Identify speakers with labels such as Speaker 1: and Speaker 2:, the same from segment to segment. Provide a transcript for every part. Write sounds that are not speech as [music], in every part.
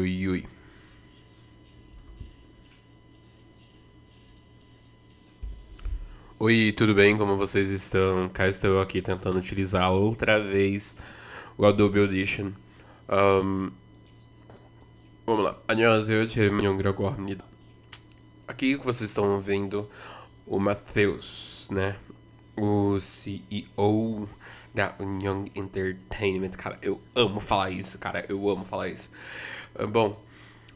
Speaker 1: do Yui. Oi, tudo bem? Como vocês estão? Cá estou eu aqui tentando utilizar outra vez o Adobe Audition. Um, vamos lá. 안녕하세요. 제 명이라고 합니다. Aqui que vocês estão vendo o Matheus, né? O CEO da União Entertainment. Cara, eu amo falar isso, cara. Eu amo falar isso. Ah, Bom,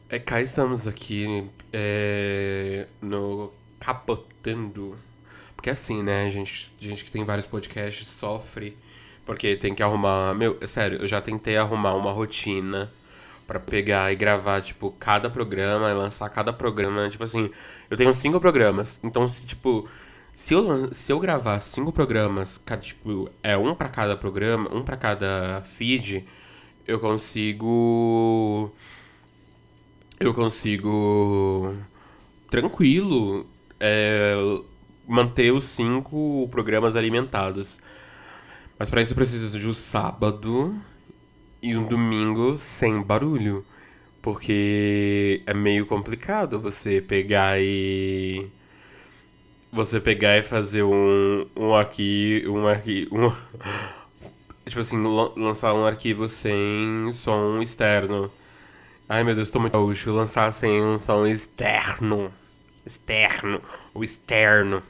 Speaker 1: é, cá estamos aqui é, no Capotando. Porque assim, né, gente, gente que tem vários podcasts sofre porque tem que arrumar. Meu, é sério, eu já tentei arrumar uma rotina pra pegar e gravar, tipo, cada programa e lançar cada programa. Tipo assim, eu tenho cinco programas. Então, se, tipo, se eu, se eu gravar cinco programas, cada, tipo, é um pra cada programa, um pra cada feed, eu consigo. Eu consigo. Tranquilo. é, manter os cinco programas alimentados. Mas pra isso eu preciso de um sábado e um domingo sem barulho. Porque é meio complicado você pegar e. Você pegar e fazer um, um aqui, um aqui, um. Tipo assim, lan- lançar um arquivo sem som externo. Ai meu Deus, tô muito gaúcho. Lançar sem um som externo. Externo. Ou externo.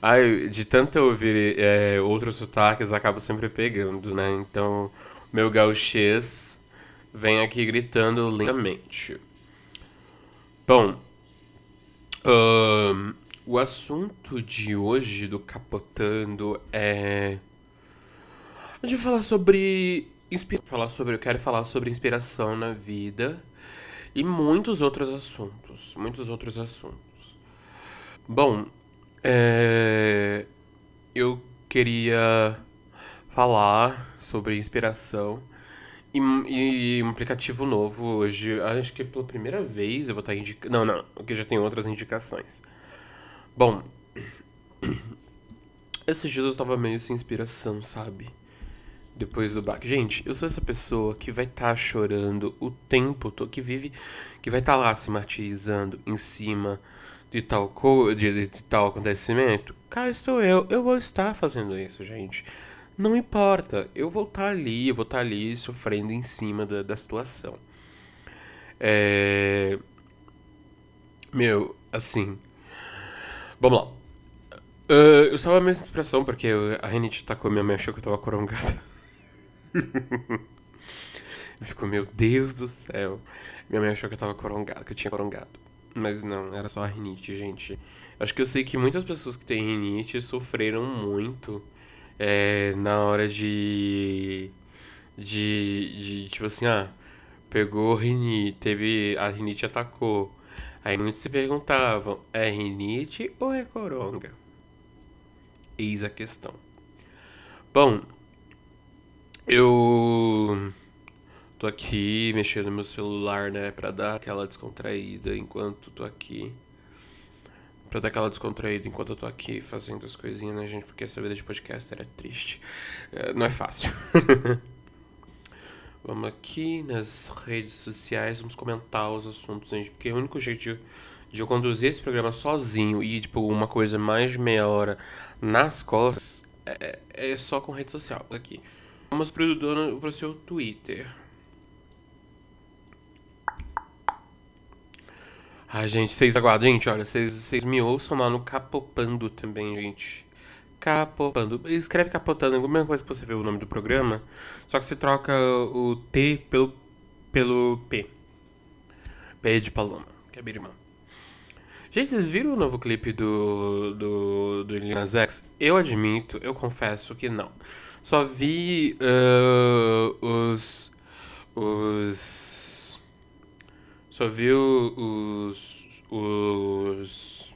Speaker 1: Ai, de tanto eu ouvir é, outros sotaques, acabo sempre pegando, né? Então, meu gauchês vem aqui gritando lindamente. Bom, o assunto de hoje do Capotando é. A gente vai falar sobre. inspi- Falar sobre. Eu quero falar sobre inspiração na vida e muitos outros assuntos. Muitos outros assuntos. Bom, é, eu queria falar sobre inspiração e, e um aplicativo novo hoje. Acho que pela primeira vez eu vou estar indicando. Não, não, porque já tem outras indicações. Bom, [coughs] esses dias eu tava meio sem inspiração, sabe? Depois do baque. Gente, eu sou essa pessoa que vai estar chorando o tempo todo, que vive, que vai estar lá se martirizando em cima de tal co de, de tal acontecimento. Cá estou eu, eu vou estar fazendo isso, gente. Não importa, eu vou estar ali, eu vou estar ali sofrendo em cima da, da situação. É. Meu, assim. Vamos lá. Ah, eu estava meio sem inspiração porque a Renate tacou minha mãe achou que eu tava corongada. Ficou, meu Deus do céu. Minha mãe achou que eu tava corongado, que eu tinha corongado. Mas não, era só rinite, gente. Acho que eu sei que muitas pessoas que têm rinite sofreram muito é, na hora de, de. de. tipo assim, ah, pegou rinite, teve. a rinite atacou. Aí muitos se perguntavam: é rinite ou é coronga? Eis a questão. Bom, eu tô aqui mexendo no meu celular, né, pra dar aquela descontraída enquanto tô aqui. Pra dar aquela descontraída enquanto eu tô aqui fazendo as coisinhas, né, gente? Porque essa vida de podcaster é triste. Não é fácil. [laughs] Vamos aqui nas redes sociais, vamos comentar os assuntos, gente. Porque o único jeito de, de eu conduzir esse programa sozinho e, tipo, uma coisa mais de meia hora nas costas é, é só com rede social. Aqui. Vamos pro dono pro seu Twitter. Ai, gente, vocês aguardem, gente, olha, vocês, me ouçam lá no Capopando também, gente. Capopando. Escreve Capotando, é a mesma coisa que você vê o nome do programa, só que você troca o T pelo, pelo P. P de Paloma, que é irmã. Gente, vocês viram o novo clipe do, do, do Lil Nas X? Eu admito, eu confesso que não. Só vi ah, os. Os. Só vi os. Os.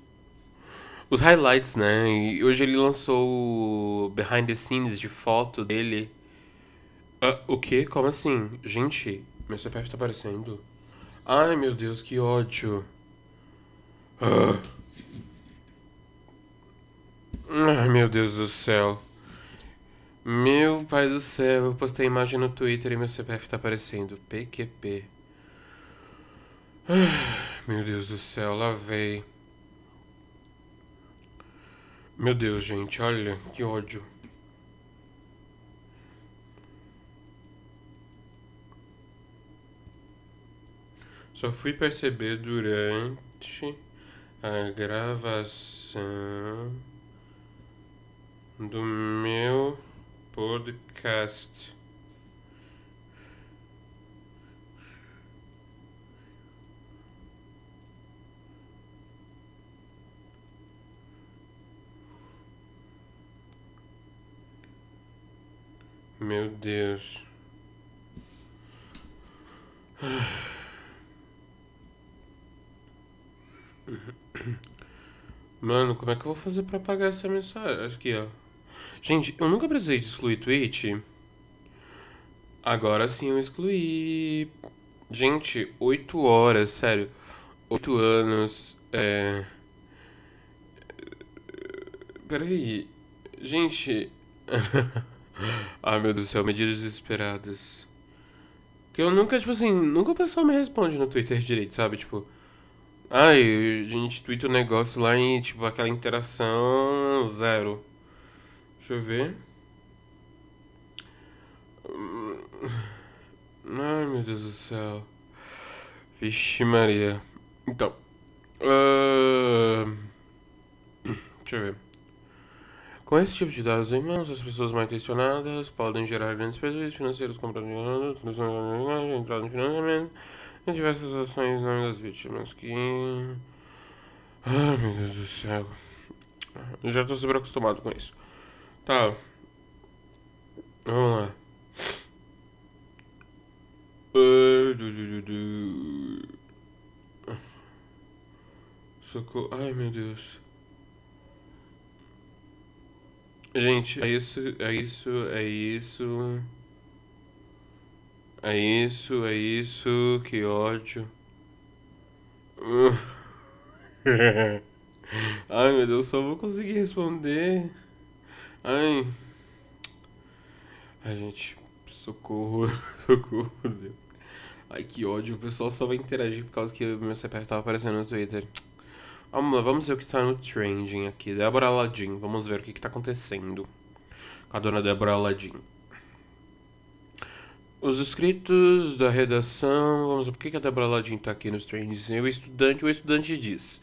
Speaker 1: Os highlights, né? E hoje ele lançou o behind the scenes de foto dele. Ah, o quê? Como assim? Gente, meu CPF tá aparecendo. Ai meu Deus, que ódio. Ah. Ai meu Deus do céu. Meu pai do céu, eu postei imagem no Twitter e meu CPF tá aparecendo. PQP. [sighs] Meu Deus do céu, lá veio. Meu Deus, gente, olha que ódio. Só fui perceber durante a gravação do meu podcast. Meu Deus. Mano, como é que eu vou fazer pra apagar essa mensagem? Aqui, ó. Gente, eu nunca precisei de excluir tweet. Agora sim eu excluí. Gente, 8 horas, sério. 8 anos. É. Peraí. Gente. [laughs] Ai meu Deus do céu, medidas desesperadas. Que eu nunca, tipo assim, nunca o pessoal me responde no Twitter direito, sabe? Tipo. Ai, a gente twitta o um negócio lá e, tipo, aquela interação zero. Deixa eu ver. Ai, meu Deus do céu. Vixe Maria. Então. Uh... Deixa eu ver. Com esse tipo de dados em mãos, as pessoas mal intencionadas podem gerar grandes prejuízos financeiros comprando entrada em financiamento e diversas ações em nome das vítimas que. Ai meu Deus do céu. Eu já tô super acostumado com isso. Tá. Vamos lá. Socorro. Ai meu Deus. Gente, é isso, é isso, é isso. É isso, é isso, que ódio. [laughs] Ai meu Deus, só vou conseguir responder. Ai. Ai, gente, socorro, [laughs] socorro, Deus. Ai, que ódio, o pessoal só vai interagir por causa que meu CPF tava aparecendo no Twitter. Vamos lá, vamos ver o que está no trending aqui. Débora Aladdin, vamos ver o que está acontecendo com a dona Débora Aladdin. Os escritos da redação, vamos ver por que a Débora Aladdin está aqui nos trendings. O estudante, o estudante diz.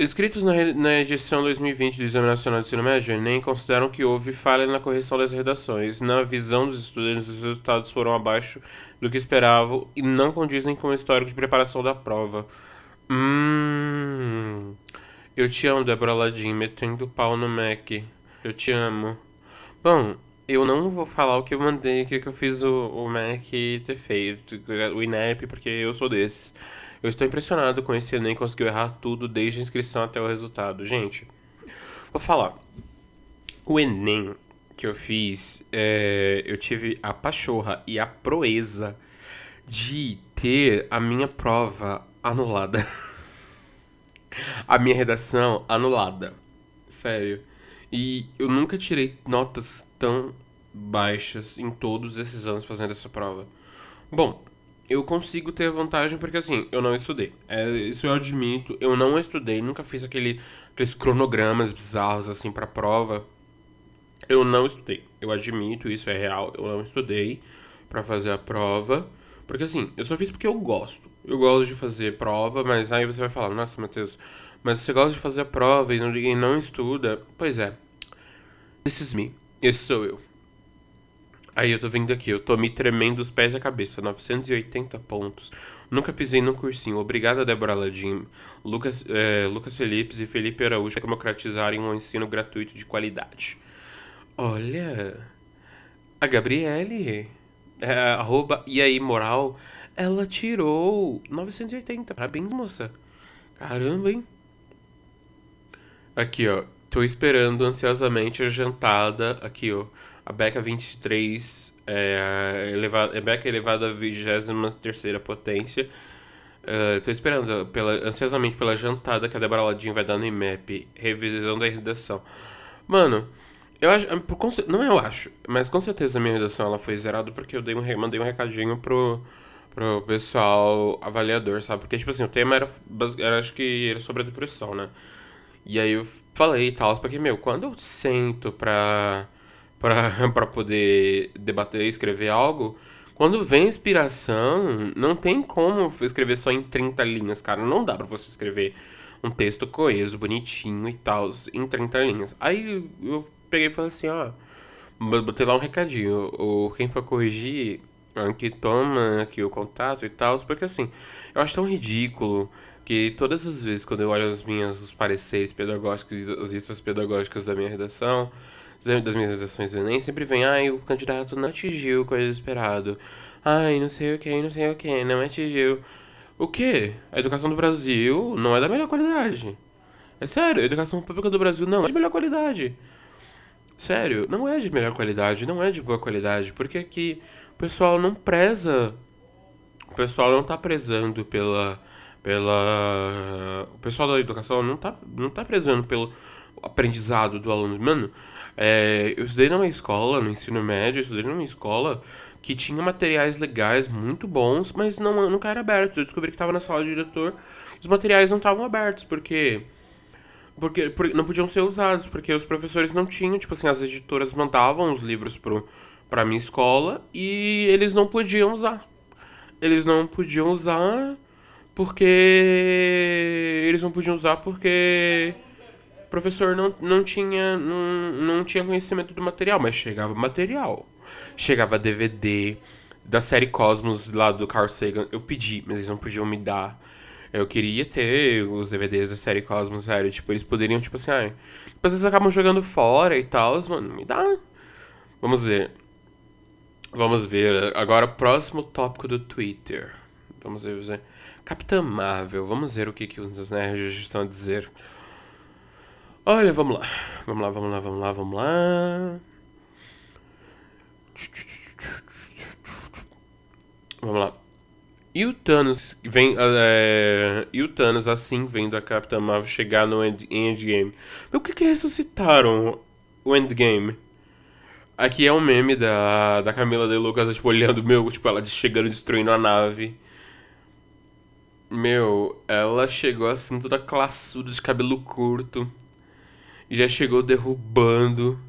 Speaker 1: Escritos na, na edição 2020 do Exame Nacional de Ensino Médio, Enem consideram que houve falha na correção das redações. Na visão dos estudantes, os resultados foram abaixo do que esperavam e não condizem com o histórico de preparação da prova. Hum. Eu te amo, Débora Ladin, metendo pau no Mac. Eu te amo. Bom, eu não vou falar o que eu mandei, o que eu fiz o, o Mac ter feito, o INEP, porque eu sou desses. Eu estou impressionado com esse Enem, conseguiu errar tudo, desde a inscrição até o resultado. Gente, vou falar. O Enem que eu fiz, é, eu tive a pachorra e a proeza de ter a minha prova anulada. [laughs] a minha redação anulada. Sério. E eu nunca tirei notas tão baixas em todos esses anos fazendo essa prova. Bom, eu consigo ter vantagem porque assim, eu não estudei. É, isso eu admito. Eu não estudei, nunca fiz aquele, aqueles cronogramas bizarros assim pra prova. Eu não estudei. Eu admito, isso é real. Eu não estudei para fazer a prova. Porque assim, eu só fiz porque eu gosto. Eu gosto de fazer prova, mas aí você vai falar, nossa, Matheus, mas você gosta de fazer a prova e não, e não estuda? Pois é. This is me. Esse sou eu. Aí eu tô vendo aqui, eu tô me tremendo os pés e a cabeça. 980 pontos. Nunca pisei num cursinho. Obrigado, Débora Ladim, Lucas, é, Lucas Felipe e Felipe Araújo democratizarem um ensino gratuito de qualidade. Olha. A Gabriele é, arroba e aí moral, ela tirou 980. Parabéns, moça. Caramba, hein? Aqui, ó. Tô esperando ansiosamente a jantada. Aqui, ó. A Beca 23. É, elevada, é Beca elevada a 23 potência. Uh, tô esperando pela, ansiosamente pela jantada que a Débora Ladinho vai dar no IMAP. Revisão da redação. Mano, eu acho. Não eu acho, mas com certeza a minha redação ela foi zerada porque eu dei um, mandei um recadinho pro, pro pessoal avaliador, sabe? Porque, tipo assim, o tema era, era acho que era sobre a depressão, né? E aí eu falei e tal, porque, meu, quando eu sento pra, [laughs] pra poder debater escrever algo, quando vem inspiração, não tem como escrever só em 30 linhas, cara. Não dá pra você escrever um texto coeso, bonitinho e tal, em 30 linhas. Aí eu peguei e falei assim, ó, botei lá um recadinho. O, quem for corrigir, que toma aqui o contato e tal, porque assim, eu acho tão ridículo que todas as vezes quando eu olho as minhas os pareceres pedagógicos, as listas pedagógicas da minha redação, das minhas redações do Enem, sempre vem, ai, o candidato não atingiu o coisa esperado. Ai, não sei o que, não sei o que, não atingiu. O que? A educação do Brasil não é da melhor qualidade. É sério, a educação pública do Brasil não é de melhor qualidade. Sério, não é de melhor qualidade, não é de boa qualidade, porque aqui o pessoal não preza. O pessoal não tá prezando pela. pela. O pessoal da educação não tá, não tá prezando pelo aprendizado do aluno. Mano, é, eu estudei numa escola, no ensino médio, eu estudei numa escola que tinha materiais legais muito bons, mas não, nunca era abertos. Eu descobri que estava na sala de diretor, os materiais não estavam abertos, porque, porque não podiam ser usados, porque os professores não tinham, tipo assim, as editoras mandavam os livros pro para minha escola e eles não podiam usar. Eles não podiam usar porque eles não podiam usar porque professor não, não tinha não, não tinha conhecimento do material, mas chegava material. Chegava DVD da série Cosmos lá do Carl Sagan. Eu pedi, mas eles não podiam me dar. Eu queria ter os DVDs da série Cosmos, sério. Tipo, eles poderiam, tipo assim, ai. Depois eles acabam jogando fora e tal, mano. Me dá. Vamos ver. Vamos ver. Agora, próximo tópico do Twitter. Vamos ver. Capitã Marvel. Vamos ver o que, que os nerds estão a dizer. Olha, vamos lá. Vamos lá, vamos lá, vamos lá, vamos lá. Vamos lá. E o Thanos vem. É, e o Thanos assim vendo a Capitã Marvel chegar no end, Endgame. Mas o que que ressuscitaram o Endgame? Aqui é um meme da, da Camila de Lucas, tipo, olhando, meu, tipo, ela chegando destruindo a nave. Meu, ela chegou assim, toda classuda, de cabelo curto. E já chegou derrubando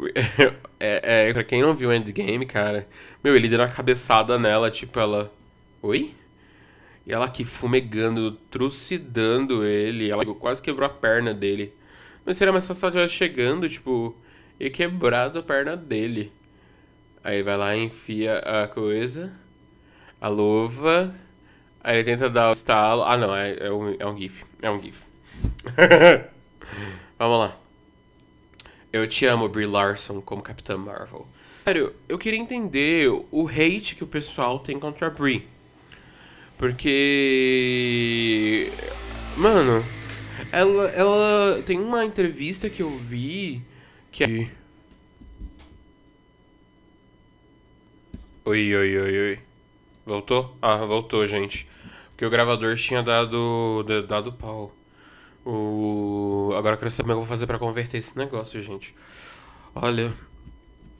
Speaker 1: [laughs] é, é, pra quem não viu o Endgame, cara, meu, ele deu uma cabeçada nela, tipo, ela. Oi? E ela aqui fumegando, trucidando ele. Ela quase quebrou a perna dele. Mas seria mais fácil ela chegando, tipo, e quebrado a perna dele. Aí vai lá, enfia a coisa, a luva. Aí ele tenta dar o estalo. Ah, não, é, é, um, é um GIF. É um GIF. [laughs] Vamos lá. Eu te amo, Brie Larson, como Capitã Marvel. Sério, eu queria entender o hate que o pessoal tem contra a Brie. Porque. Mano, ela, ela tem uma entrevista que eu vi que é. Oi, oi, oi, oi. Voltou? Ah, voltou, gente. Porque o gravador tinha dado, dado pau. O... Agora eu quero saber como eu vou fazer para converter esse negócio, gente. Olha,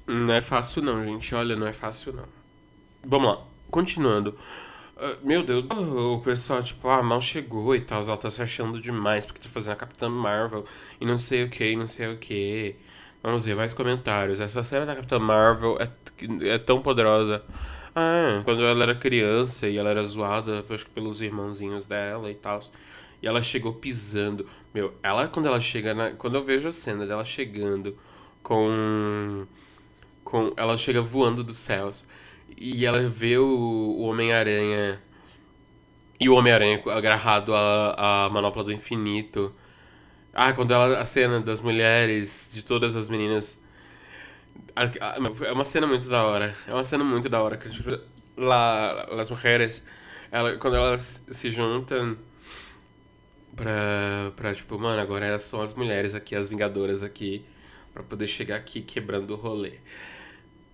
Speaker 1: não é fácil não, gente. Olha, não é fácil não. Vamos lá, continuando. Uh, meu Deus, o pessoal, tipo, ah, mal chegou e tal, ela tá se achando demais porque tá fazendo a Capitã Marvel e não sei o que, não sei o que. Vamos ver, mais comentários. Essa cena da Capitã Marvel é, é tão poderosa. Ah, quando ela era criança e ela era zoada, acho que pelos irmãozinhos dela e tal. E ela chegou pisando. Meu, ela quando ela chega na. Quando eu vejo a cena dela chegando com. com ela chega voando dos céus. E ela vê o, o Homem-Aranha. E o Homem-Aranha agarrado à, manopla do infinito. Ah, quando ela. A cena das mulheres, de todas as meninas. É uma cena muito da hora. É uma cena muito da hora. Que, tipo, lá, as mulheres, ela, quando elas se juntam pra, pra, tipo, mano, agora são as mulheres aqui, as vingadoras aqui, pra poder chegar aqui quebrando o rolê.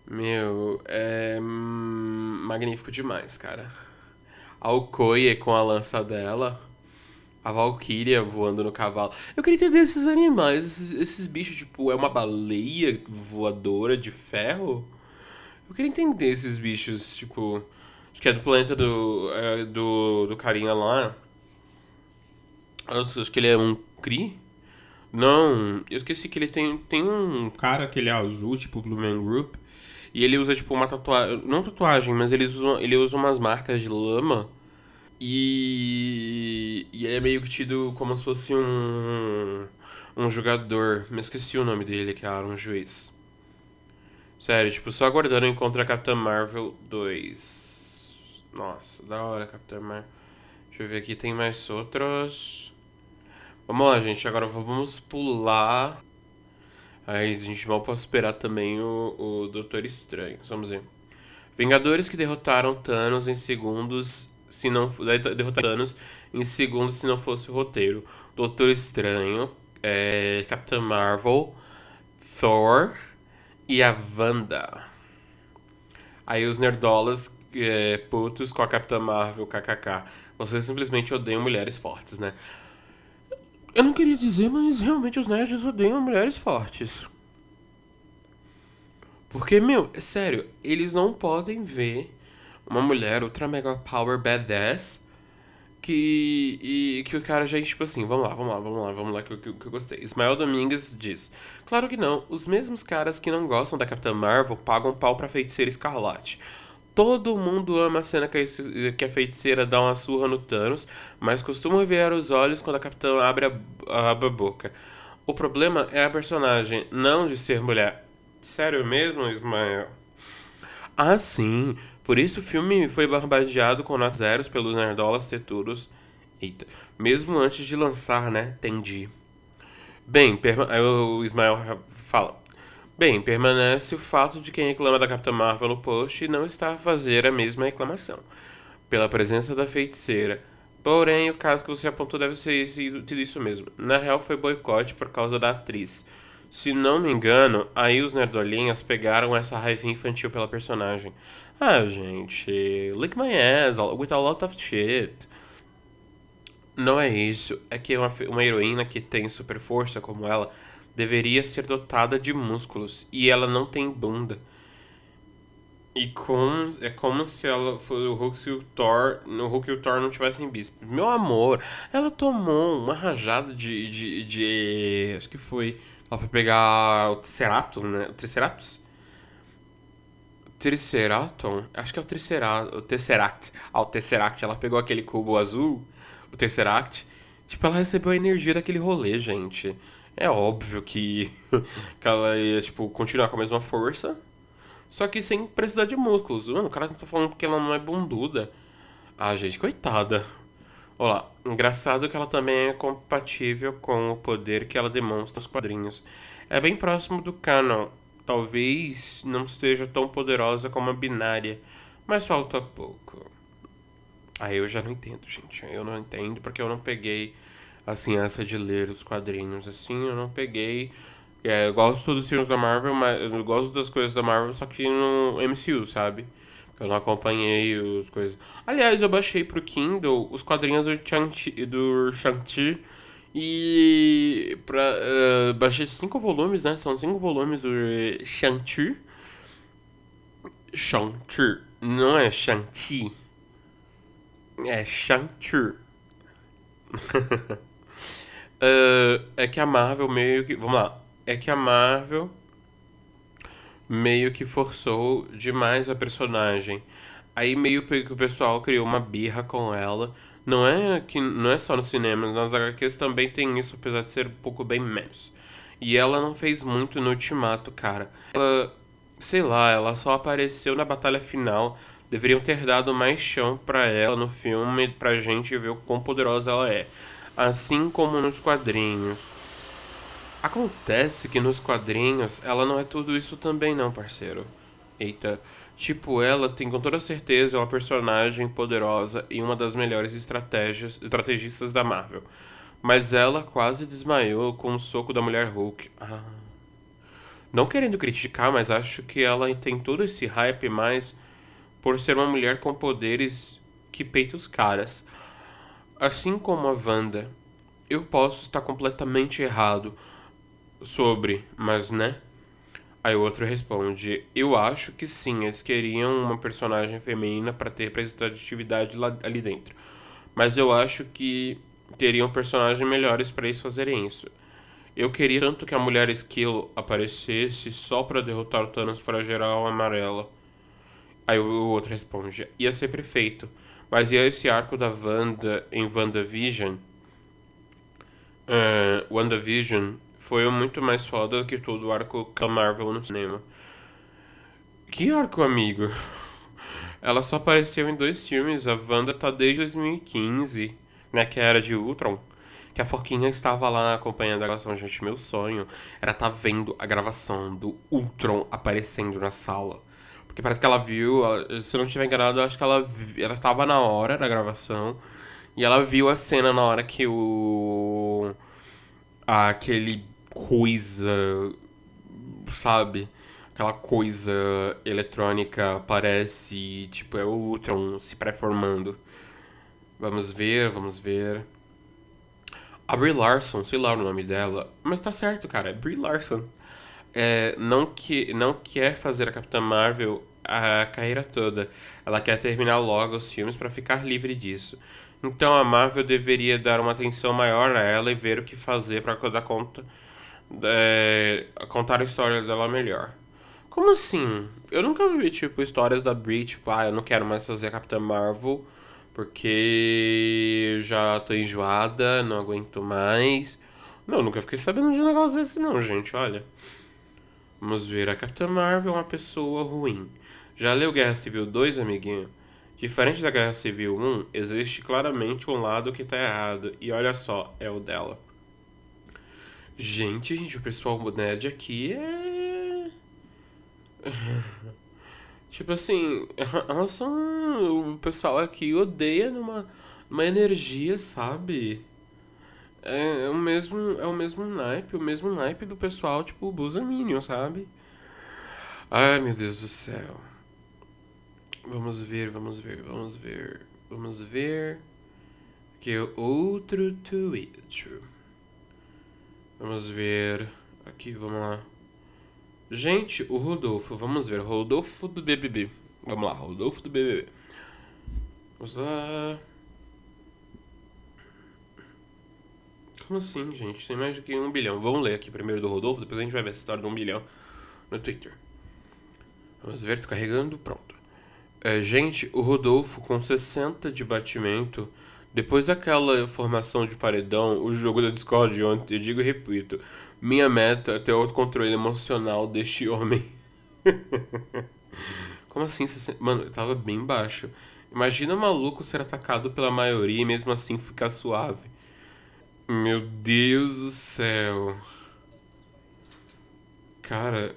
Speaker 1: Meu, é magnífico demais, cara. A Okoye com a lança dela, a Valkyria voando no cavalo. Eu queria entender esses animais, esses, esses bichos, tipo, é uma baleia voadora de ferro? Eu queria entender esses bichos, tipo. que é do planeta do, é, do, do carinha lá. Acho que ele é um Kree. Não, eu esqueci que ele tem, tem um cara que ele é azul, tipo Blue Man Group. E ele usa, tipo, uma tatuagem. Não tatuagem, mas ele usa, ele usa umas marcas de lama. E. E ele é meio que tido como se fosse um. Um jogador. Me esqueci o nome dele, cara, um juiz. Sério, tipo, só aguardando encontrar a Capitã Marvel 2. Nossa, da hora, Capitã Marvel. Deixa eu ver aqui, tem mais outros. Vamos lá, gente. Agora vamos pular. Aí a gente mal pode esperar também o, o Doutor Estranho. Vamos ver. Vingadores que derrotaram Thanos em segundos. Se não derrotaram Thanos em segundos se não fosse o roteiro. Doutor Estranho, é, Capitã Marvel, Thor e a Wanda. Aí os nerdolas é, putos com a Capitã Marvel, kkk. Vocês simplesmente odeiam mulheres fortes, né? Eu não queria dizer, mas realmente os nerds odeiam mulheres fortes. Porque, meu, é sério, eles não podem ver uma mulher ultra mega power badass que, e, que o cara já, tipo assim, vamos lá, vamos lá, vamos lá, vamos lá, que, que, que eu gostei. Ismael Domingues diz: Claro que não, os mesmos caras que não gostam da Capitã Marvel pagam pau pra feiticeira escarlate. Todo mundo ama a cena que a feiticeira dá uma surra no Thanos, mas costumam ver os olhos quando a capitã abre a, abre a boca. O problema é a personagem, não de ser mulher. Sério mesmo, Ismael? Ah, sim. Por isso o filme foi barbadeado com notas zeros pelos nerdolas teturos. Eita. Mesmo antes de lançar, né? Entendi. Bem, o Ismael fala. Bem, permanece o fato de quem reclama da Capitã Marvel no post não está a fazer a mesma reclamação, pela presença da feiticeira. Porém, o caso que você apontou deve ser isso mesmo. Na real, foi boicote por causa da atriz. Se não me engano, aí os nerdolinhas pegaram essa raiva infantil pela personagem. Ah, gente, lick my ass with a lot of shit. Não é isso, é que uma, uma heroína que tem super força como ela deveria ser dotada de músculos e ela não tem bunda. E com, é como se ela o Hulk e o Thor, no Hulk e o Thor não tivessem bíceps. Meu amor, ela tomou uma rajada de, de, de acho que foi, ela foi pegar o Triceratops, né? O Triceratops? Triceraton? Acho que é o Tricerato, o Tesseract. Ah, o Tesseract, ela pegou aquele cubo azul, o Tesseract. Tipo, ela recebeu a energia daquele rolê, gente. É óbvio que, [laughs] que ela ia, tipo, continuar com a mesma força. Só que sem precisar de músculos. Mano, o cara tá falando que ela não é bunduda. Ah, gente, coitada. Olha lá. Engraçado que ela também é compatível com o poder que ela demonstra nos quadrinhos. É bem próximo do canon. Talvez não esteja tão poderosa como a binária, mas falta pouco. Aí eu já não entendo, gente. Eu não entendo porque eu não peguei assim, essa de ler os quadrinhos, assim, eu não peguei. É, eu gosto dos filmes da Marvel, mas eu gosto das coisas da Marvel, só que no MCU, sabe? Eu não acompanhei as coisas. Aliás, eu baixei pro Kindle os quadrinhos do Shang-Chi, do Shang-Chi e pra, uh, baixei cinco volumes, né? São cinco volumes do Shang-Chi. Shang-Chi. Não é Shang-Chi. É Shang-Chi. [laughs] Uh, é que a Marvel meio que. Vamos lá. É que a Marvel meio que forçou demais a personagem. Aí meio que o pessoal criou uma birra com ela. Não é que não é só nos cinemas, nas HQs também tem isso, apesar de ser um pouco bem menos. E ela não fez muito no Ultimato, cara. Ela, sei lá, ela só apareceu na batalha final. Deveriam ter dado mais chão pra ela no filme pra gente ver o quão poderosa ela é assim como nos quadrinhos. Acontece que nos quadrinhos ela não é tudo isso também não, parceiro. Eita, tipo, ela tem com toda certeza uma personagem poderosa e uma das melhores estratégias, estrategistas da Marvel. Mas ela quase desmaiou com o soco da mulher Hulk. Ah. Não querendo criticar, mas acho que ela tem todo esse hype mais por ser uma mulher com poderes que peita os caras. Assim como a Wanda, eu posso estar completamente errado sobre, mas né? Aí o outro responde: Eu acho que sim, eles queriam uma personagem feminina para ter representatividade lá, ali dentro. Mas eu acho que teriam personagens melhores para eles fazerem isso. Eu queria tanto que a mulher Skill aparecesse só para derrotar o Thanos para gerar o amarelo. Aí o outro responde: Ia ser perfeito. Mas e esse arco da Wanda em WandaVision? Uh, WandaVision foi muito mais foda do que todo o arco da Marvel no cinema. Que arco, amigo? Ela só apareceu em dois filmes. A Wanda tá desde 2015, né? Que era de Ultron. Que a Foquinha estava lá acompanhando a gravação. Gente, meu sonho era tá vendo a gravação do Ultron aparecendo na sala. Porque parece que ela viu, se eu não estiver enganado, acho que ela, ela estava na hora da gravação. E ela viu a cena na hora que o. aquele coisa. Sabe? Aquela coisa eletrônica aparece. Tipo, é o Ultron se pré-formando. Vamos ver, vamos ver. A Brie Larson, sei lá o nome dela. Mas tá certo, cara. É Brie Larson é, não, que, não quer fazer a Capitã Marvel a carreira toda. Ela quer terminar logo os filmes para ficar livre disso. Então a Marvel deveria dar uma atenção maior a ela e ver o que fazer para dar conta. É, contar a história dela melhor. Como assim? Eu nunca vi, tipo, histórias da Brie, tipo, ah, eu não quero mais fazer a Capitã Marvel porque já tô enjoada, não aguento mais. Não, nunca fiquei sabendo de um negócio desse não, gente, olha. Vamos ver, a Capitã Marvel é uma pessoa ruim. Já leu Guerra Civil 2, amiguinho? Diferente da Guerra Civil 1, existe claramente um lado que tá errado. E olha só, é o dela. Gente, gente, o pessoal nerd aqui é. [laughs] tipo assim, [laughs] elas são. O pessoal aqui odeia numa, numa energia, sabe? É, é, o mesmo, é o mesmo naipe, o mesmo naipe do pessoal, tipo, Blusa Minion, sabe? Ai, meu Deus do céu. Vamos ver, vamos ver, vamos ver. Vamos ver. Aqui é outro tweet. Vamos ver. Aqui, vamos lá. Gente, o Rodolfo, vamos ver. Rodolfo do BBB. Vamos lá, Rodolfo do BBB. Vamos lá. Como assim, gente? Tem mais do que um bilhão. Vamos ler aqui primeiro do Rodolfo, depois a gente vai ver essa história do um bilhão no Twitter. Vamos ver, tô carregando, pronto. É, gente, o Rodolfo com 60 de batimento, depois daquela formação de paredão, o jogo da Discord ontem, eu digo e repito, minha meta é ter o controle emocional deste homem. [laughs] Como assim? Mano, tava bem baixo. Imagina o maluco ser atacado pela maioria e mesmo assim ficar suave. Meu Deus do céu. Cara.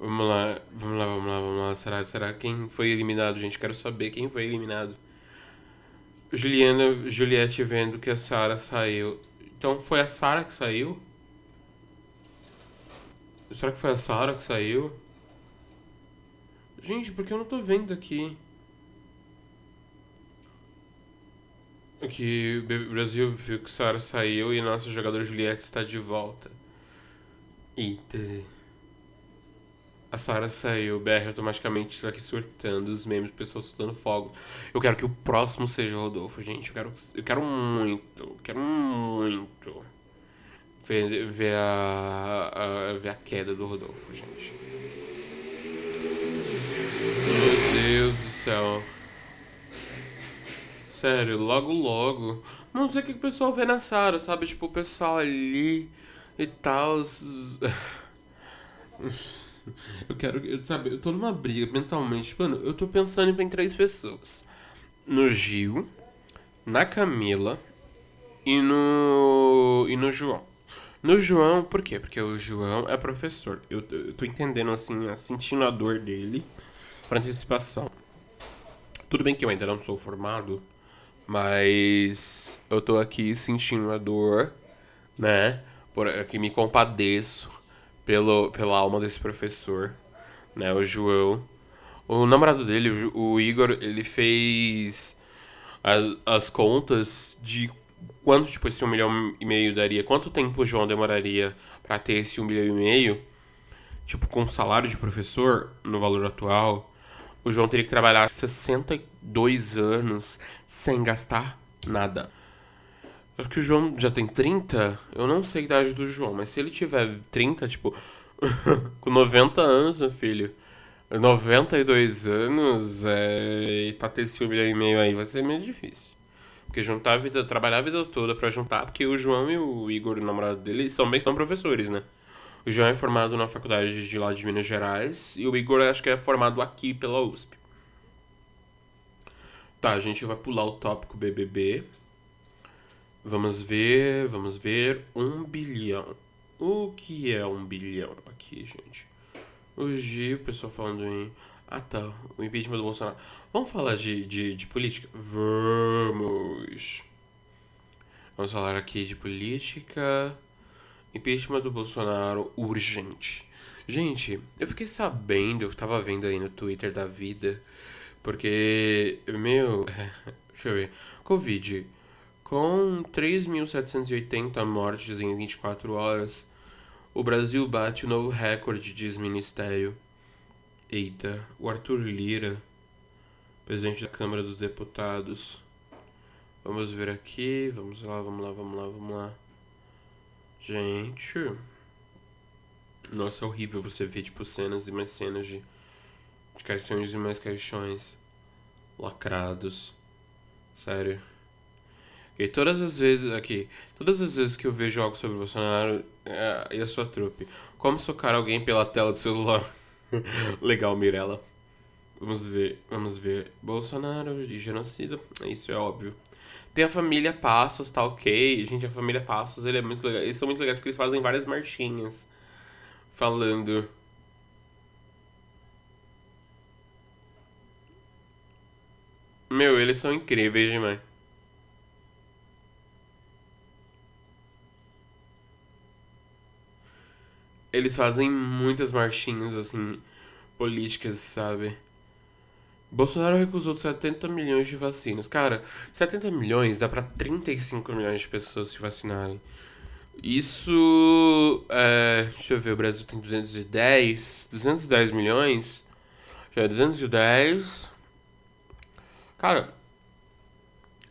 Speaker 1: Vamos lá, vamos lá, vamos lá, vamos lá. Será, será quem foi eliminado, gente? Quero saber quem foi eliminado. Juliana, Juliette vendo que a Sara saiu. Então foi a Sara que saiu? Será que foi a Sara que saiu? Gente, porque eu não tô vendo aqui. Que o Brasil viu que Sara saiu e nosso jogador Juliette está de volta. Eita. A Sara saiu, o BR automaticamente está aqui surtando, os memes, pessoas soltando fogo. Eu quero que o próximo seja o Rodolfo, gente. Eu quero, eu quero muito, quero muito ver, ver, a, a, ver a queda do Rodolfo, gente. Meu Deus do céu. Sério, logo logo. Não sei o que o pessoal vê na Sara, sabe? Tipo, o pessoal ali e tal. [laughs] Eu quero, eu, sabe, eu tô numa briga mentalmente. Mano, eu tô pensando em três pessoas: no Gil, na Camila e no. e no João. No João, por quê? Porque o João é professor. Eu, eu tô entendendo, assim, sentindo a dor dele por antecipação. Tudo bem que eu ainda não sou formado mas eu tô aqui sentindo a dor, né? Por aqui me compadeço pelo, pela alma desse professor, né? O João. O namorado dele, o, o Igor, ele fez as, as contas de quanto, tipo, esse um milhão e meio daria, quanto tempo o João demoraria para ter esse um milhão e meio, tipo, com salário de professor, no valor atual, o João teria que trabalhar 62 anos sem gastar nada. Acho que o João já tem 30. Eu não sei a idade do João, mas se ele tiver 30, tipo, [laughs] com 90 anos, meu filho. 92 anos, é, pra ter esse um milhão e meio aí vai ser meio difícil. Porque juntar a vida, trabalhar a vida toda pra juntar, porque o João e o Igor, o namorado dele, são bem são professores, né? O João é formado na faculdade de lá de Minas Gerais e o Igor acho que é formado aqui pela USP. Tá, a gente vai pular o tópico BBB. Vamos ver, vamos ver. Um bilhão. O que é um bilhão aqui, gente? G, o pessoal falando em. Ah tá, o impeachment do Bolsonaro. Vamos falar de, de, de política? Vamos! Vamos falar aqui de política. Impeachment do Bolsonaro urgente. Gente, eu fiquei sabendo, eu tava vendo aí no Twitter da vida, porque, meu. [laughs] Deixa eu ver. Covid. Com 3.780 mortes em 24 horas, o Brasil bate o novo recorde, diz Ministério. Eita, o Arthur Lira, presidente da Câmara dos Deputados. Vamos ver aqui, vamos lá, vamos lá, vamos lá, vamos lá. Gente. Nossa, é horrível você ver, tipo, cenas e mais cenas de, de caixões e mais caixões lacrados. Sério. E todas as vezes aqui, todas as vezes que eu vejo algo sobre o Bolsonaro é, e a sua trupe, como socar alguém pela tela do celular? [laughs] Legal, Mirella. Vamos ver, vamos ver. Bolsonaro de genocida, isso é óbvio. Tem a família Passos, tá ok. Gente, a família Passos, ele é muito legal. Eles são muito legais porque eles fazem várias marchinhas. Falando. Meu, eles são incríveis demais. Eles fazem muitas marchinhas, assim, políticas, sabe? Bolsonaro recusou 70 milhões de vacinas. Cara, 70 milhões dá para 35 milhões de pessoas se vacinarem. Isso. É, deixa eu ver, o Brasil tem 210. 210 milhões. Já é 210. Cara,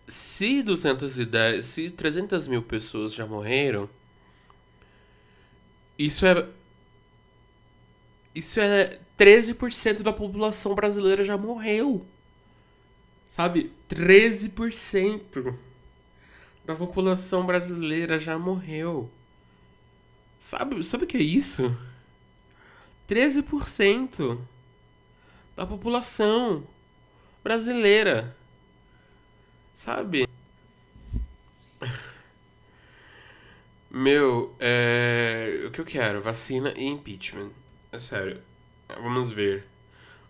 Speaker 1: se 210. Se 300 mil pessoas já morreram. Isso é. Isso é 13% da população brasileira já morreu. Sabe? 13% da população brasileira já morreu. Sabe, sabe o que é isso? 13% da população brasileira. Sabe? Meu, é... o que eu quero? Vacina e impeachment. É sério. Vamos ver.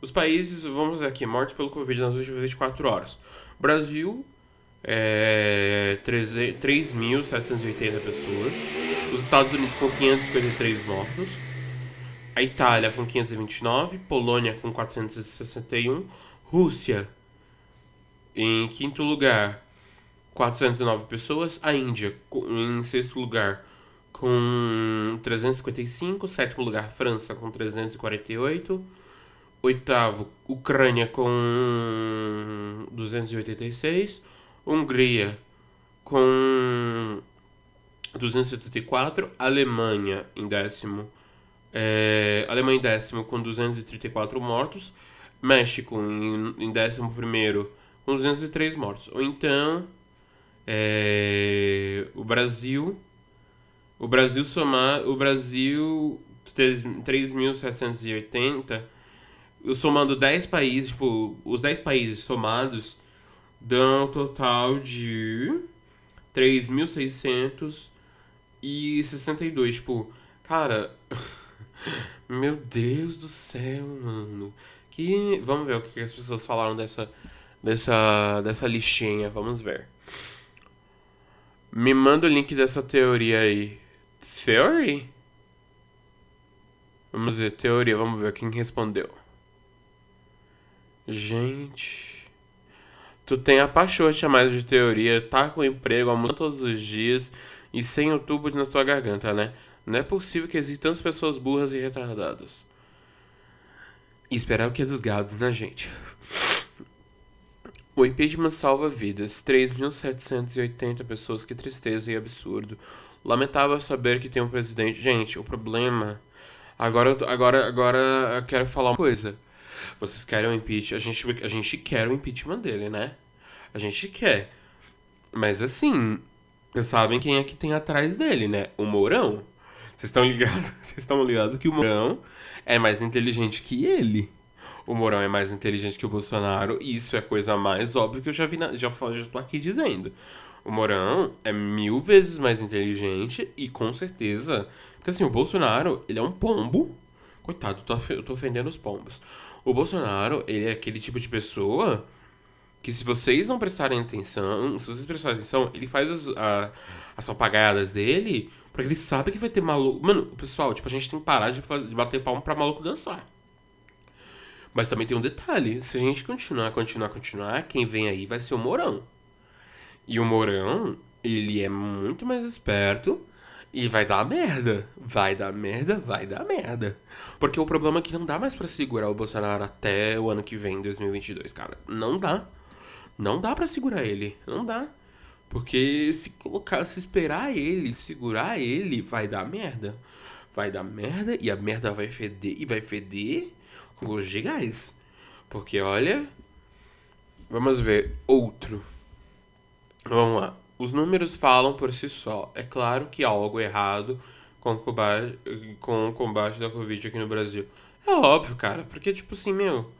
Speaker 1: Os países, vamos aqui, mortes pelo Covid nas últimas 24 horas. Brasil, é, 3.780 pessoas. Os Estados Unidos com 553 mortos. A Itália com 529. Polônia com 461. Rússia, em quinto lugar, 409 pessoas. A Índia, em sexto lugar, com 355. Sétimo lugar, França, com 348. Oitavo, Ucrânia, com 286. Hungria, com 274. Alemanha, em décimo. É, Alemanha em décimo, com 234 mortos. México, em, em décimo primeiro, com 203 mortos. Ou então, é, o Brasil o Brasil somar. O Brasil 3.780. Somando 10 países, tipo, os 10 países somados dão um total de 3.662. Tipo, cara. [laughs] Meu Deus do céu, mano. Que. Vamos ver o que as pessoas falaram dessa. Dessa, dessa listinha. Vamos ver. Me manda o link dessa teoria aí. Theory? Vamos ver, teoria, vamos ver quem respondeu. Gente. Tu tem a paixote a mais de teoria, tá com emprego, almoçando todos os dias e sem o tubo na tua garganta, né? Não é possível que existam tantas pessoas burras e retardadas. E esperar o que é dos gados, né, gente? O impeachment salva vidas. 3.780 pessoas, que tristeza e absurdo. Lamentável saber que tem um presidente. Gente, o problema. Agora, agora, agora eu quero falar uma coisa. Vocês querem o impeachment? A gente, a gente quer o impeachment dele, né? A gente quer. Mas assim, vocês sabem quem é que tem atrás dele, né? O Mourão. Vocês estão ligados? [laughs] Vocês estão ligados que o Mourão é mais inteligente que ele. O Mourão é mais inteligente que o Bolsonaro, e isso é a coisa mais óbvia que eu já vi, na, já, já tô aqui dizendo. O Mourão é mil vezes mais inteligente e com certeza. Porque assim, o Bolsonaro, ele é um pombo. Coitado, tô, eu tô ofendendo os pombos. O Bolsonaro, ele é aquele tipo de pessoa que se vocês não prestarem atenção, se vocês prestarem atenção, ele faz as, a, as papagaiadas dele porque ele sabe que vai ter maluco. Mano, pessoal, tipo, a gente tem que parar de, fazer, de bater palmo pra maluco dançar. Mas também tem um detalhe: se a gente continuar, continuar, continuar, quem vem aí vai ser o Mourão. E o Mourão, ele é muito mais esperto e vai dar merda. Vai dar merda, vai dar merda. Porque o problema é que não dá mais para segurar o Bolsonaro até o ano que vem, 2022, cara. Não dá. Não dá para segurar ele. Não dá. Porque se colocar, se esperar ele, segurar ele, vai dar merda. Vai dar merda e a merda vai feder e vai feder com gosto de. Porque olha, vamos ver outro. Vamos lá. Os números falam por si só. É claro que há algo errado com o combate, com o combate da Covid aqui no Brasil. É óbvio, cara. Porque, tipo assim, meu,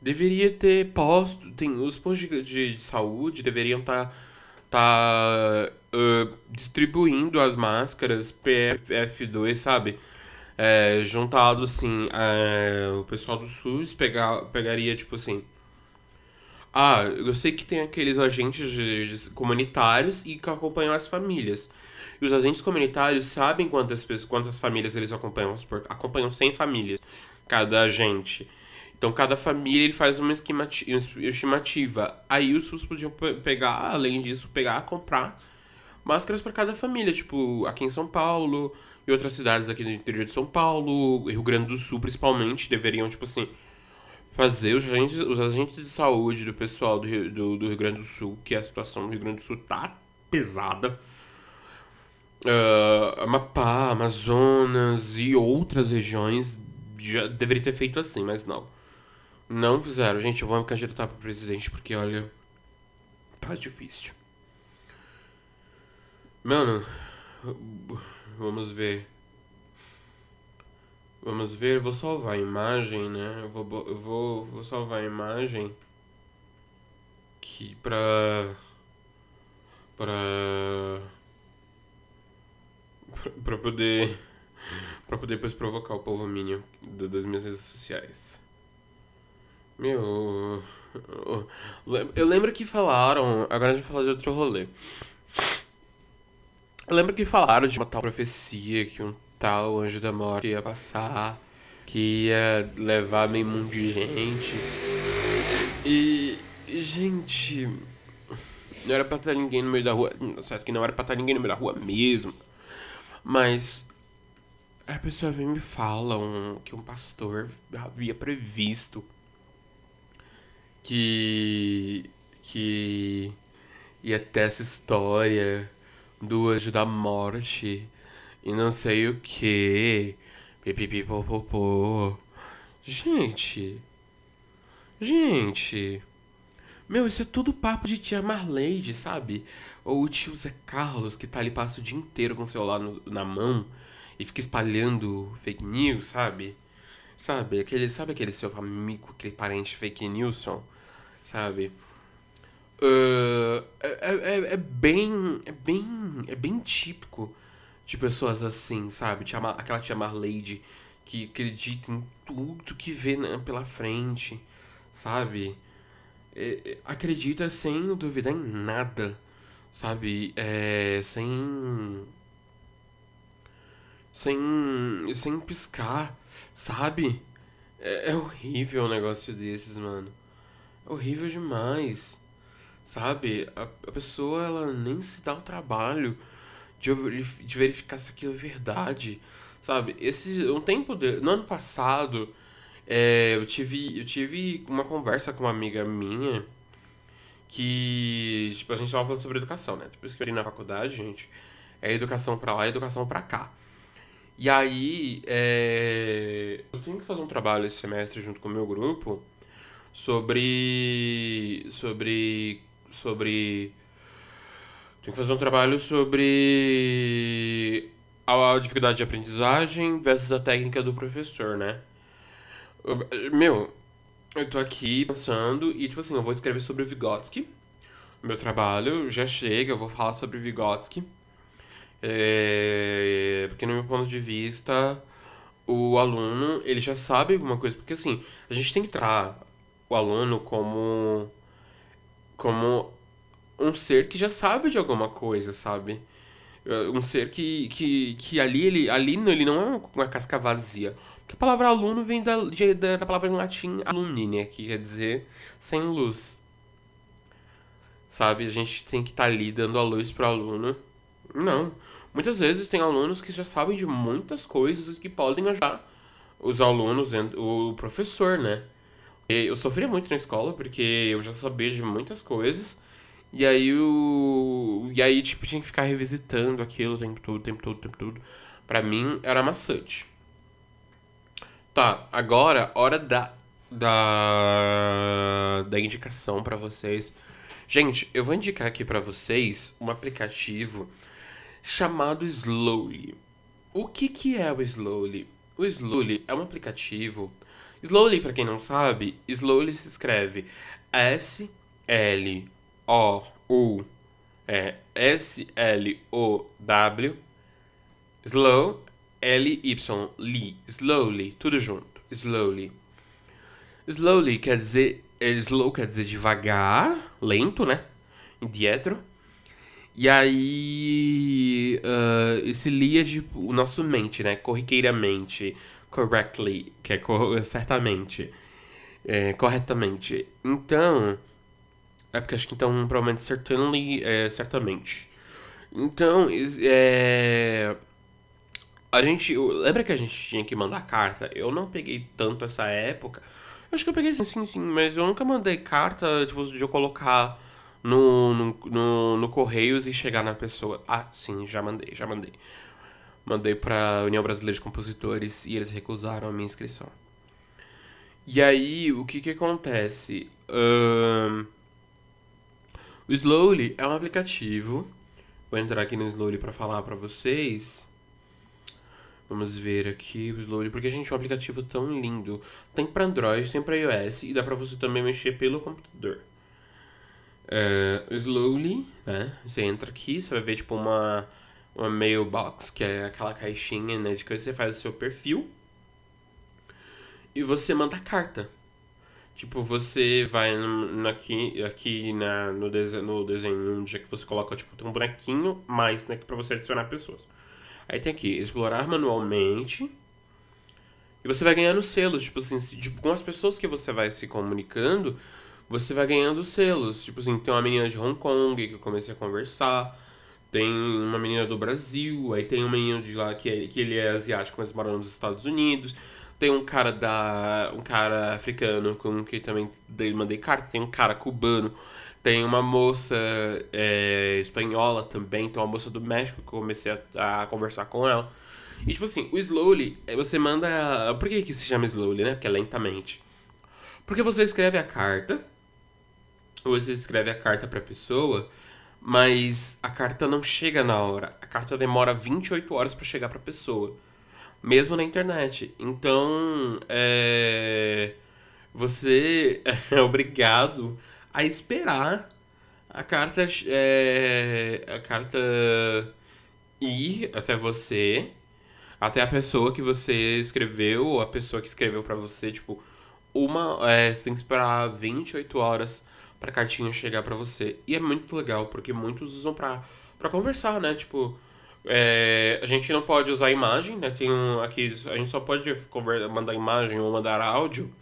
Speaker 1: deveria ter posto. Tem, os postos de, de, de saúde deveriam estar. Tá, tá uh, distribuindo as máscaras PFF2, sabe? É, juntado assim, é, o pessoal do SUS pegar, pegaria, tipo assim, ah, eu sei que tem aqueles agentes de, de, comunitários e que acompanham as famílias. E os agentes comunitários sabem quantas, pessoas, quantas famílias eles acompanham. Acompanham 100 famílias, cada agente. Então, cada família ele faz uma estimativa. Aí os SUS podiam pegar, além disso, pegar, comprar máscaras para cada família. Tipo, aqui em São Paulo e outras cidades aqui no interior de São Paulo, Rio Grande do Sul principalmente, deveriam, tipo assim, fazer os agentes, os agentes de saúde do pessoal do Rio, do, do Rio Grande do Sul, que a situação do Rio Grande do Sul tá pesada. Uh, Amapá, Amazonas e outras regiões já deveria ter feito assim, mas não. Não fizeram. Gente, eu vou me candidatar para presidente porque, olha, tá difícil. Mano, vamos ver. Vamos ver, vou salvar a imagem, né? Eu vou, eu vou, vou salvar a imagem que pra pra [laughs] pra poder [laughs] para poder depois provocar o povo mínimo das minhas redes sociais. Meu, [laughs] eu lembro que falaram, agora a gente vai falar de outro rolê. Eu lembro que falaram de uma tal profecia que um tal anjo da morte ia passar, que ia levar meio mundo de gente. E, gente, não era pra estar ninguém no meio da rua. Certo que não era pra estar ninguém no meio da rua mesmo. Mas a pessoa vem e me fala um, que um pastor havia previsto que que ia ter essa história do anjo da morte e não sei o que. Pipipipopopô. Gente. Gente. Meu, isso é tudo papo de tia Marleide, sabe? Ou o tio Zé Carlos que tá ali, passa o dia inteiro com o celular no, na mão e fica espalhando fake news, sabe? Sabe? Aquele, sabe aquele seu amigo, aquele parente fake newson? Sabe? Uh, é, é, é bem. É bem. É bem típico de pessoas assim, sabe? Tia, aquela tia Marlade que acredita em tudo que vê né, pela frente, sabe? É, é, acredita sem duvidar em nada, sabe? É, sem. Sem. Sem piscar, sabe? É, é horrível um negócio desses, mano. É horrível demais. Sabe? A, a pessoa, ela nem se dá o trabalho de, verificar se aquilo é verdade. Sabe? Esse, um tempo... De, no ano passado, é, eu, tive, eu tive uma conversa com uma amiga minha que, tipo, a gente tava falando sobre educação, né? Depois que eu na faculdade, gente, é educação pra lá e educação pra cá. E aí, é, eu tenho que fazer um trabalho esse semestre junto com o meu grupo sobre. sobre. sobre. Tenho que fazer um trabalho sobre a dificuldade de aprendizagem versus a técnica do professor, né? Meu, eu tô aqui pensando e, tipo assim, eu vou escrever sobre o Vygotsky. Meu trabalho já chega, eu vou falar sobre o Vygotsky. É, porque, no meu ponto de vista, o aluno, ele já sabe alguma coisa. Porque, assim, a gente tem que tratar o aluno como como um ser que já sabe de alguma coisa, sabe? É, um ser que, que, que ali, ele, ali ele não é uma casca vazia. Porque a palavra aluno vem da, de, da, palavra em latim alumni, né? Que quer dizer sem luz. Sabe? A gente tem que estar tá ali dando a luz pro aluno. Não. Muitas vezes tem alunos que já sabem de muitas coisas que podem ajudar os alunos, o professor, né? Eu sofria muito na escola porque eu já sabia de muitas coisas. E aí o. E aí, tipo, tinha que ficar revisitando aquilo o tempo todo, o tempo todo, o tempo todo. Pra mim era maçante. Tá, agora, hora da. Da. Da indicação para vocês. Gente, eu vou indicar aqui para vocês um aplicativo chamado Slowly. O que, que é o Slowly? O Slowly é um aplicativo Slowly, para quem não sabe, Slowly se escreve S L O U é S L O W Slow L Y Li Slowly, tudo junto. Slowly. Slowly quer dizer é, slow quer dizer devagar, lento, né? Dietro. E aí, uh, esse li é de o nosso mente, né? Corriqueiramente correctly, que é cor certamente, é, corretamente. Então, é porque acho que então provavelmente certainly é certamente. Então, é, a gente, lembra que a gente tinha que mandar carta? Eu não peguei tanto essa época. Acho que eu peguei sim, sim, sim, mas eu nunca mandei carta tipo, de eu colocar no, no, no, no Correios e chegar na pessoa. Ah, sim, já mandei, já mandei. Mandei pra União Brasileira de Compositores e eles recusaram a minha inscrição. E aí, o que que acontece? Um, o Slowly é um aplicativo. Vou entrar aqui no Slowly para falar para vocês. Vamos ver aqui o Slowly, porque gente é um aplicativo tão lindo. Tem para Android, tem para iOS e dá para você também mexer pelo computador. Uh, Slowly, né? Você entra aqui, você vai ver tipo uma uma mailbox, que é aquela caixinha, né, de que você faz o seu perfil. E você manda carta. Tipo, você vai no, aqui, aqui na, no, desenho, no desenho, onde é que você coloca, tipo, tem um bonequinho mais, né, pra você adicionar pessoas. Aí tem aqui, explorar manualmente. E você vai ganhando selos, tipo assim, tipo, com as pessoas que você vai se comunicando, você vai ganhando selos. Tipo assim, tem uma menina de Hong Kong que eu comecei a conversar tem uma menina do Brasil, aí tem um menino de lá que, é, que ele é asiático, mas mora nos Estados Unidos. Tem um cara da. um cara africano com que também dei, mandei carta, tem um cara cubano, tem uma moça é, espanhola também, tem uma moça do México que eu comecei a, a, conversar com ela. E tipo assim, o slowly, é, você manda. Por que, que se chama slowly, né? Porque é lentamente. Porque você escreve a carta, você escreve a carta pra pessoa mas a carta não chega na hora. A carta demora 28 horas para chegar para a pessoa, mesmo na internet. Então, é, você [laughs] é obrigado a esperar a carta é, a carta ir até você, até a pessoa que você escreveu, ou a pessoa que escreveu para você, tipo, uma, é, você tem que esperar 28 horas pra cartinha chegar para você. E é muito legal, porque muitos usam pra, pra conversar, né? Tipo, é, a gente não pode usar imagem, né? Tem um, aqui, a gente só pode mandar imagem ou mandar áudio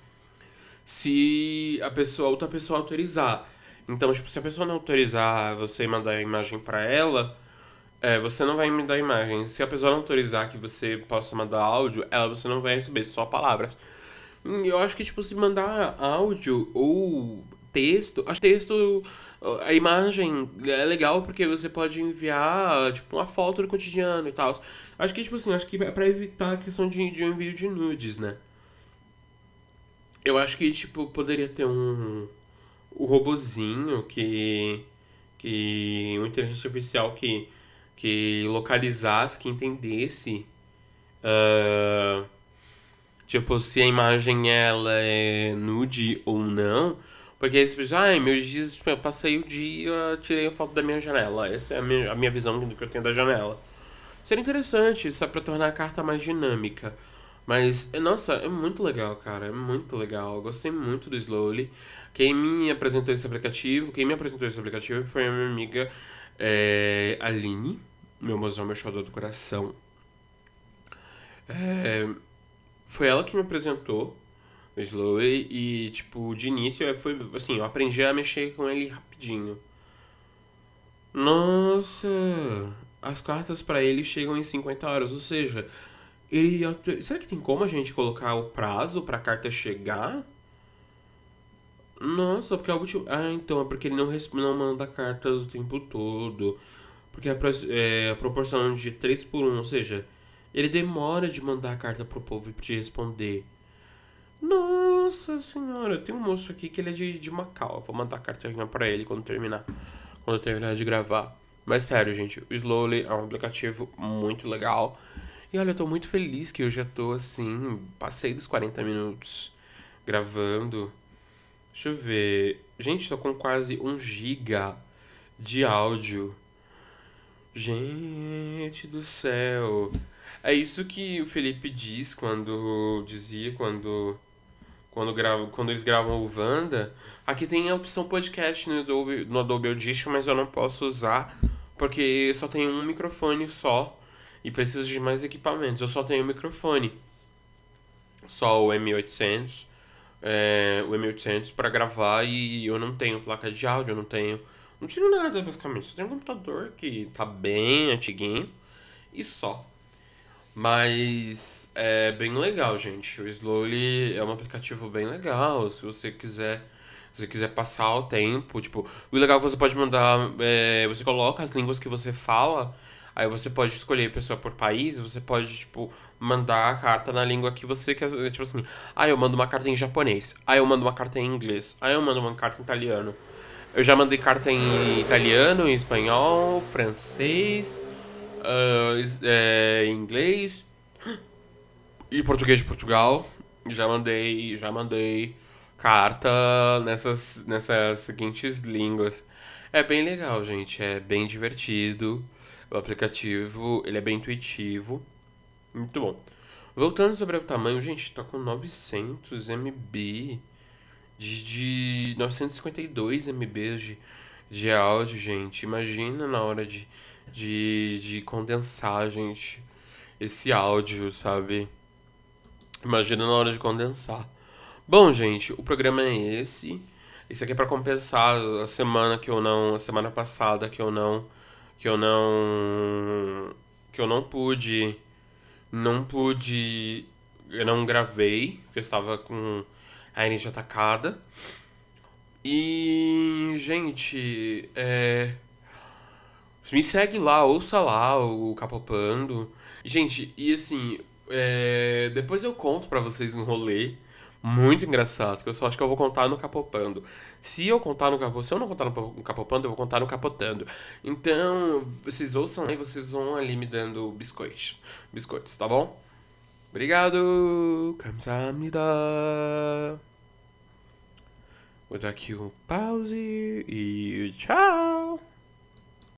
Speaker 1: se a pessoa, outra pessoa autorizar. Então, tipo, se a pessoa não autorizar você mandar a imagem para ela, é, você não vai me dar imagem. Se a pessoa não autorizar que você possa mandar áudio, ela você não vai receber só palavras. Eu acho que, tipo, se mandar áudio ou texto, acho que texto, a imagem é legal porque você pode enviar, tipo, uma foto do cotidiano e tal. Acho que, tipo assim, acho que é pra evitar a questão de, de envio de nudes, né? Eu acho que, tipo, poderia ter um o robozinho que que uma inteligência artificial que que localizasse, que entendesse uh, tipo se a imagem ela é nude ou não, porque aí você pensa, ai, meus dias, eu passei o dia, tirei a foto da minha janela. Essa é a minha, a minha visão do que eu tenho da janela. Seria interessante, é pra tornar a carta mais dinâmica. Mas, nossa, é muito legal, cara. É muito legal. Eu gostei muito do Slowly. Quem me apresentou esse aplicativo, quem me apresentou esse aplicativo foi a minha amiga é, Aline, meu mozão, meu xodó do coração. É, foi ela que me apresentou o e, tipo, de início foi assim, eu aprendi a mexer com ele rapidinho. Nossa, as cartas para ele chegam em 50 horas, ou seja, ele será que tem como a gente colocar o prazo para a carta chegar? Nossa, porque é algo tipo... Ah, então, é porque ele não, não manda cartas o tempo todo. Porque a, é, a proporção de 3 por 1, ou seja, ele demora de mandar a carta pro povo te responder. Nossa senhora, tem um moço aqui que ele é de, de Macau. Eu vou mandar a cartinha pra ele quando terminar. Quando eu terminar de gravar. Mas sério, gente, o Slowly é um aplicativo muito legal. E olha, eu tô muito feliz que eu já tô assim, passei dos 40 minutos gravando. Deixa eu ver. Gente, tô com quase 1 giga de áudio. Gente do céu. É isso que o Felipe diz quando dizia quando quando, gravo, quando eles gravam o Wanda, aqui tem a opção podcast no Adobe, no Adobe Audition, mas eu não posso usar porque só tem um microfone só e preciso de mais equipamentos. Eu só tenho um microfone, só o M800, é, o M800 para gravar e eu não tenho placa de áudio, eu não tenho, não tiro nada basicamente. Só tenho um computador que tá bem antiguinho e só. Mas é bem legal, gente. O Slowly é um aplicativo bem legal. Se você quiser, se você quiser passar o tempo, tipo, o legal é que você pode mandar, é, você coloca as línguas que você fala, aí você pode escolher pessoa por país, você pode, tipo, mandar a carta na língua que você quer, tipo assim, ah, eu mando uma carta em japonês, ah, eu mando uma carta em inglês, ah, eu mando uma carta em italiano. Eu já mandei carta em italiano, em espanhol, francês, uh, é, inglês e português de Portugal. Já mandei, já mandei carta nessas, nessas seguintes línguas. É bem legal, gente. É bem divertido. O aplicativo, ele é bem intuitivo. Muito bom. Voltando sobre o tamanho, gente, tá com 900 MB de, de 952 MB de, de áudio, gente. Imagina na hora de, de, de condensar, gente, esse áudio, sabe? Imagina na hora de condensar. Bom, gente, o programa é esse. Isso aqui é para compensar a semana que eu não, a semana passada que eu não, que eu não, que eu não pude, não pude, eu não gravei, porque eu estava com a energia atacada. E, gente, é, me segue lá, ouça lá o Capopando. Gente, e assim, é, depois eu conto para vocês um rolê muito engraçado, que eu só acho que eu vou contar no Capopando. Se eu contar no Capopando, se eu não contar no Capopando, eu vou contar no Capotando. Então, vocês ouçam aí, vocês vão ali me dando biscoitos. Biscoitos, tá bom? Obrigado! Kamsahamnida! Vou dar aqui um pause e tchau!